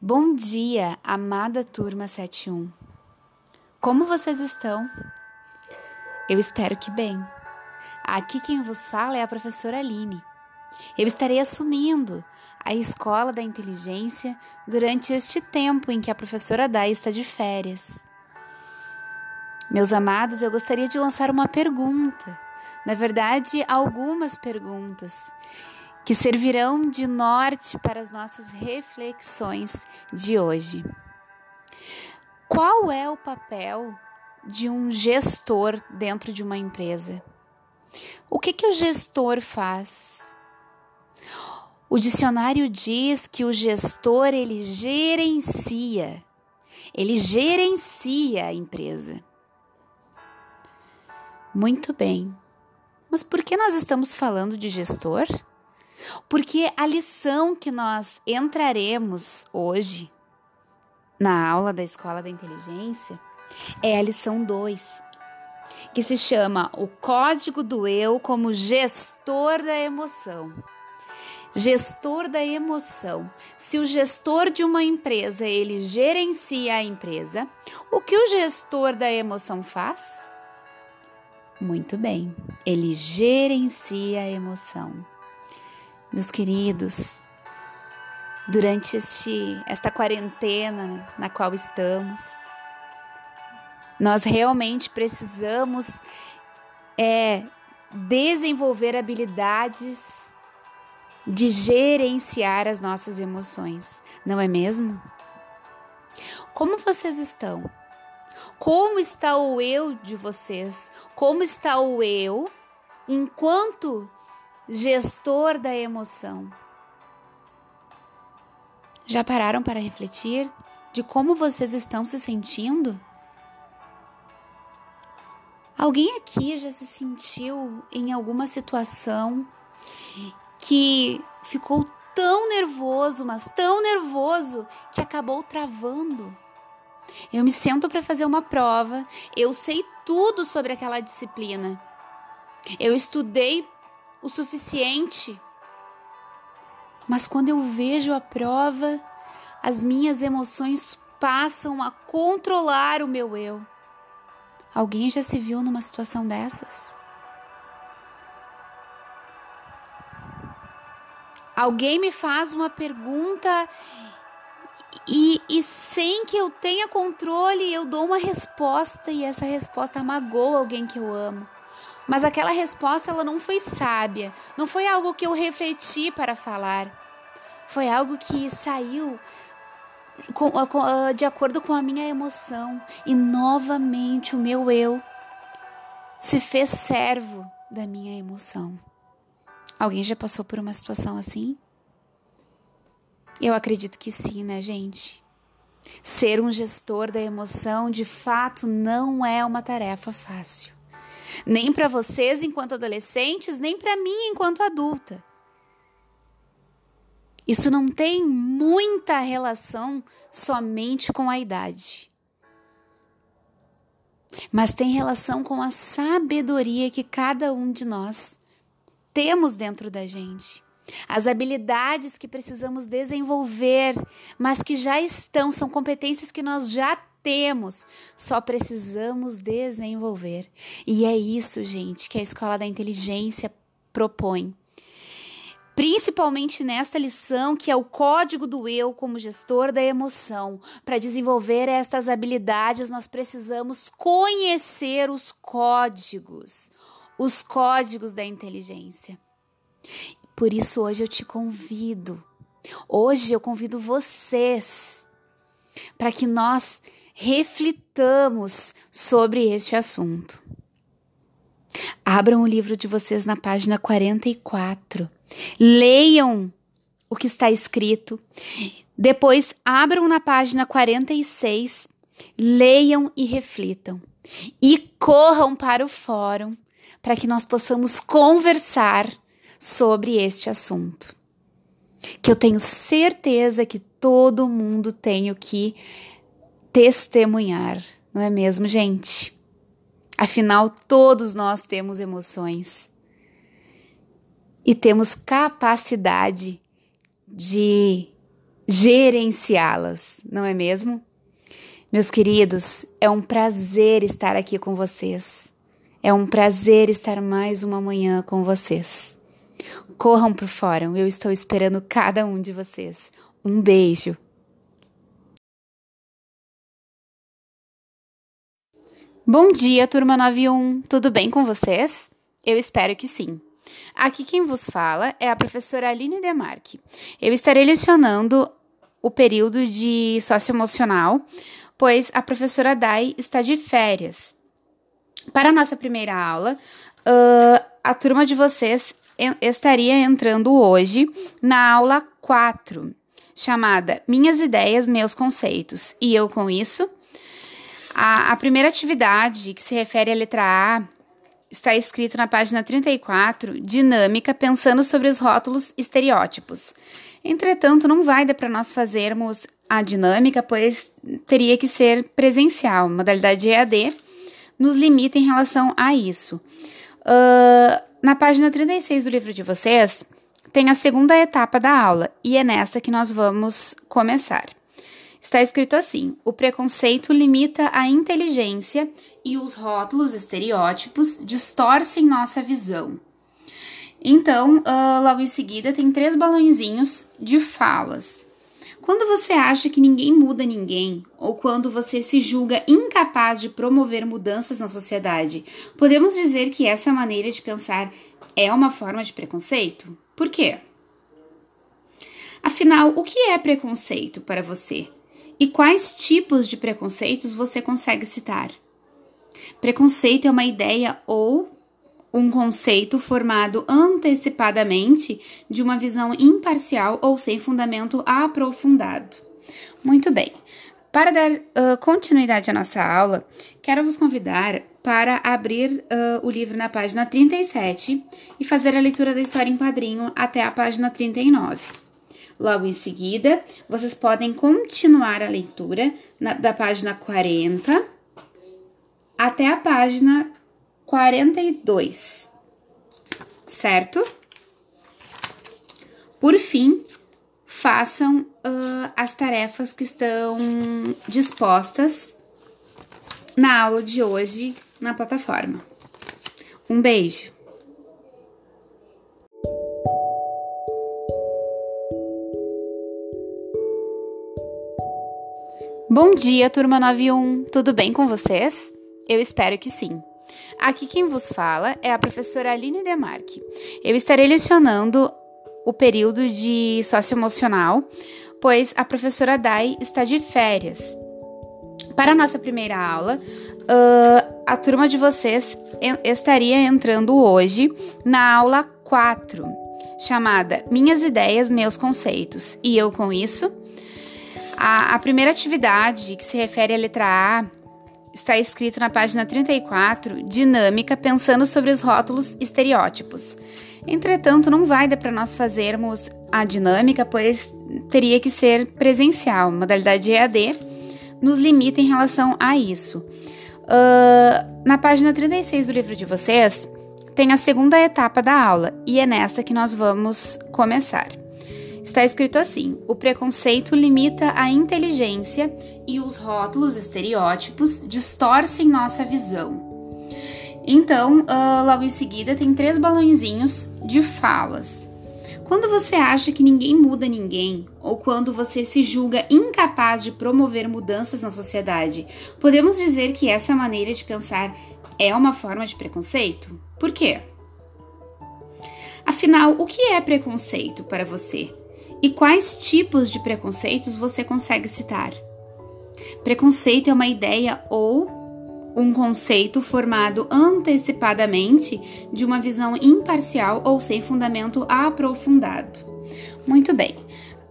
Bom dia, amada turma 71. Como vocês estão? Eu espero que bem. Aqui quem vos fala é a professora Aline. Eu estarei assumindo a Escola da Inteligência durante este tempo em que a professora Dai está de férias. Meus amados, eu gostaria de lançar uma pergunta. Na verdade, algumas perguntas que servirão de norte para as nossas reflexões de hoje. Qual é o papel de um gestor dentro de uma empresa? O que, que o gestor faz? O dicionário diz que o gestor ele gerencia, ele gerencia a empresa. Muito bem. Mas por que nós estamos falando de gestor? Porque a lição que nós entraremos hoje na aula da Escola da Inteligência é a lição 2, que se chama O Código do Eu como Gestor da Emoção. Gestor da emoção. Se o gestor de uma empresa ele gerencia a empresa, o que o gestor da emoção faz? Muito bem, ele gerencia a emoção. Meus queridos, durante este, esta quarentena na qual estamos, nós realmente precisamos é, desenvolver habilidades de gerenciar as nossas emoções, não é mesmo? Como vocês estão? Como está o eu de vocês? Como está o eu enquanto gestor da emoção. Já pararam para refletir de como vocês estão se sentindo? Alguém aqui já se sentiu em alguma situação que ficou tão nervoso, mas tão nervoso que acabou travando? Eu me sento para fazer uma prova, eu sei tudo sobre aquela disciplina. Eu estudei o suficiente. Mas quando eu vejo a prova, as minhas emoções passam a controlar o meu eu. Alguém já se viu numa situação dessas? Alguém me faz uma pergunta e, e, sem que eu tenha controle, eu dou uma resposta e essa resposta magoa alguém que eu amo. Mas aquela resposta ela não foi sábia, não foi algo que eu refleti para falar. Foi algo que saiu com, com, ah, de acordo com a minha emoção e novamente o meu eu se fez servo da minha emoção. Alguém já passou por uma situação assim? Eu acredito que sim, né, gente? Ser um gestor da emoção de fato não é uma tarefa fácil nem para vocês enquanto adolescentes, nem para mim enquanto adulta. Isso não tem muita relação somente com a idade, mas tem relação com a sabedoria que cada um de nós temos dentro da gente. As habilidades que precisamos desenvolver, mas que já estão, são competências que nós já temos, só precisamos desenvolver. E é isso, gente, que a Escola da Inteligência propõe. Principalmente nesta lição, que é o código do eu como gestor da emoção. Para desenvolver estas habilidades, nós precisamos conhecer os códigos, os códigos da inteligência. Por isso, hoje eu te convido, hoje eu convido vocês para que nós reflitamos sobre este assunto. Abram o livro de vocês na página 44. Leiam o que está escrito. Depois, abram na página 46. Leiam e reflitam. E corram para o fórum para que nós possamos conversar sobre este assunto. Que eu tenho certeza que todo mundo tem o que testemunhar, não é mesmo, gente? Afinal, todos nós temos emoções e temos capacidade de gerenciá-las, não é mesmo? Meus queridos, é um prazer estar aqui com vocês. É um prazer estar mais uma manhã com vocês. Corram para o fórum, eu estou esperando cada um de vocês. Um beijo. Bom dia, turma 91. Tudo bem com vocês? Eu espero que sim. Aqui quem vos fala é a professora Aline Demarque. Eu estarei lecionando o período de socioemocional, pois a professora Dai está de férias. Para a nossa primeira aula, uh, a turma de vocês estaria entrando hoje na aula 4, chamada Minhas Ideias, Meus Conceitos. E eu com isso a, a primeira atividade, que se refere à letra A, está escrito na página 34, dinâmica, pensando sobre os rótulos estereótipos. Entretanto, não vai dar para nós fazermos a dinâmica, pois teria que ser presencial. Modalidade EAD nos limita em relação a isso. Uh, na página 36 do livro de vocês, tem a segunda etapa da aula, e é nessa que nós vamos começar. Está escrito assim: o preconceito limita a inteligência e os rótulos estereótipos distorcem nossa visão. Então, uh, logo em seguida, tem três balãozinhos de falas. Quando você acha que ninguém muda ninguém, ou quando você se julga incapaz de promover mudanças na sociedade, podemos dizer que essa maneira de pensar é uma forma de preconceito? Por quê? Afinal, o que é preconceito para você? E quais tipos de preconceitos você consegue citar? Preconceito é uma ideia ou um conceito formado antecipadamente de uma visão imparcial ou sem fundamento aprofundado. Muito bem. Para dar uh, continuidade à nossa aula, quero vos convidar para abrir uh, o livro na página 37 e fazer a leitura da história em quadrinho até a página 39. Logo em seguida, vocês podem continuar a leitura na, da página 40 até a página 42, certo? Por fim, façam uh, as tarefas que estão dispostas na aula de hoje na plataforma. Um beijo! Bom dia, turma 91. Tudo bem com vocês? Eu espero que sim. Aqui quem vos fala é a professora Aline Demarque. Eu estarei lecionando o período de socioemocional, pois a professora Dai está de férias. Para a nossa primeira aula, uh, a turma de vocês estaria entrando hoje na aula 4, chamada Minhas Ideias, Meus Conceitos. E eu com isso a, a primeira atividade, que se refere à letra A, está escrito na página 34, dinâmica, pensando sobre os rótulos estereótipos. Entretanto, não vai dar para nós fazermos a dinâmica, pois teria que ser presencial. Modalidade EAD nos limita em relação a isso. Uh, na página 36 do livro de vocês, tem a segunda etapa da aula, e é nessa que nós vamos começar. Está escrito assim: o preconceito limita a inteligência e os rótulos estereótipos distorcem nossa visão. Então, uh, logo em seguida, tem três balãozinhos de falas. Quando você acha que ninguém muda ninguém, ou quando você se julga incapaz de promover mudanças na sociedade, podemos dizer que essa maneira de pensar é uma forma de preconceito? Por quê? Afinal, o que é preconceito para você? E quais tipos de preconceitos você consegue citar? Preconceito é uma ideia ou um conceito formado antecipadamente de uma visão imparcial ou sem fundamento aprofundado. Muito bem.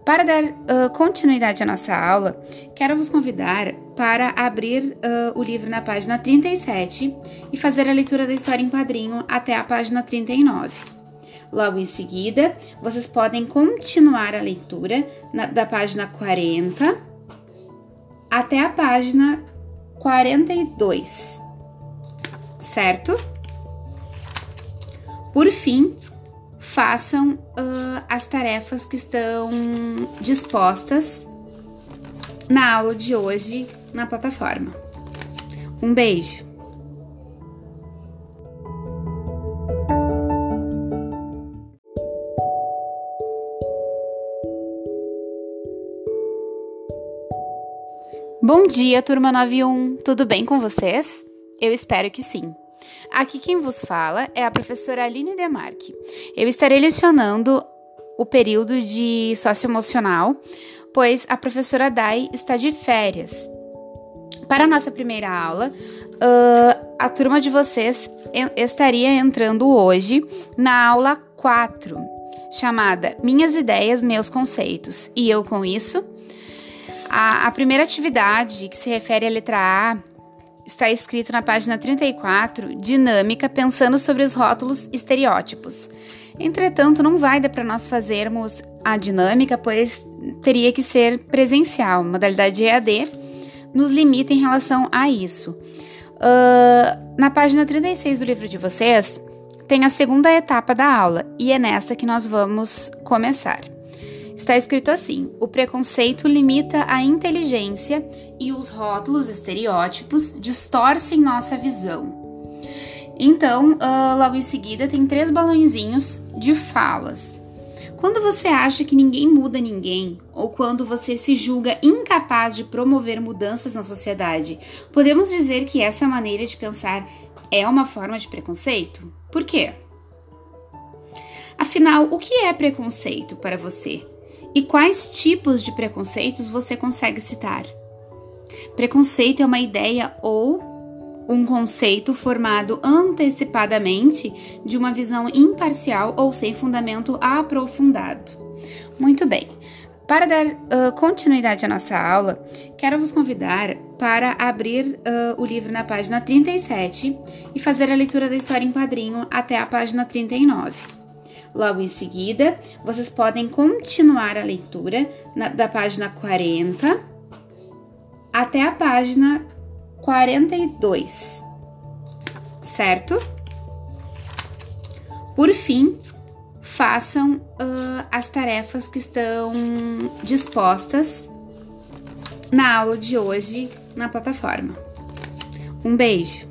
Para dar uh, continuidade à nossa aula, quero vos convidar para abrir uh, o livro na página 37 e fazer a leitura da história em quadrinho até a página 39. Logo em seguida, vocês podem continuar a leitura na, da página 40 até a página 42, certo? Por fim, façam uh, as tarefas que estão dispostas na aula de hoje na plataforma. Um beijo! Bom dia, turma 91. Tudo bem com vocês? Eu espero que sim. Aqui quem vos fala é a professora Aline Demarque. Eu estarei lecionando o período de socioemocional, pois a professora Dai está de férias. Para a nossa primeira aula, uh, a turma de vocês estaria entrando hoje na aula 4, chamada Minhas Ideias, Meus Conceitos. E eu, com isso, a, a primeira atividade que se refere à letra A está escrito na página 34, dinâmica, pensando sobre os rótulos estereótipos. Entretanto, não vai dar para nós fazermos a dinâmica, pois teria que ser presencial. Modalidade EAD nos limita em relação a isso. Uh, na página 36 do livro de vocês, tem a segunda etapa da aula e é nessa que nós vamos começar. Está escrito assim: o preconceito limita a inteligência e os rótulos estereótipos distorcem nossa visão. Então, uh, logo em seguida, tem três balãozinhos de falas. Quando você acha que ninguém muda ninguém, ou quando você se julga incapaz de promover mudanças na sociedade, podemos dizer que essa maneira de pensar é uma forma de preconceito? Por quê? Afinal, o que é preconceito para você? E quais tipos de preconceitos você consegue citar? Preconceito é uma ideia ou um conceito formado antecipadamente de uma visão imparcial ou sem fundamento aprofundado. Muito bem. Para dar uh, continuidade à nossa aula, quero vos convidar para abrir uh, o livro na página 37 e fazer a leitura da história em quadrinho até a página 39. Logo em seguida, vocês podem continuar a leitura na, da página 40 até a página 42, certo? Por fim, façam uh, as tarefas que estão dispostas na aula de hoje na plataforma. Um beijo!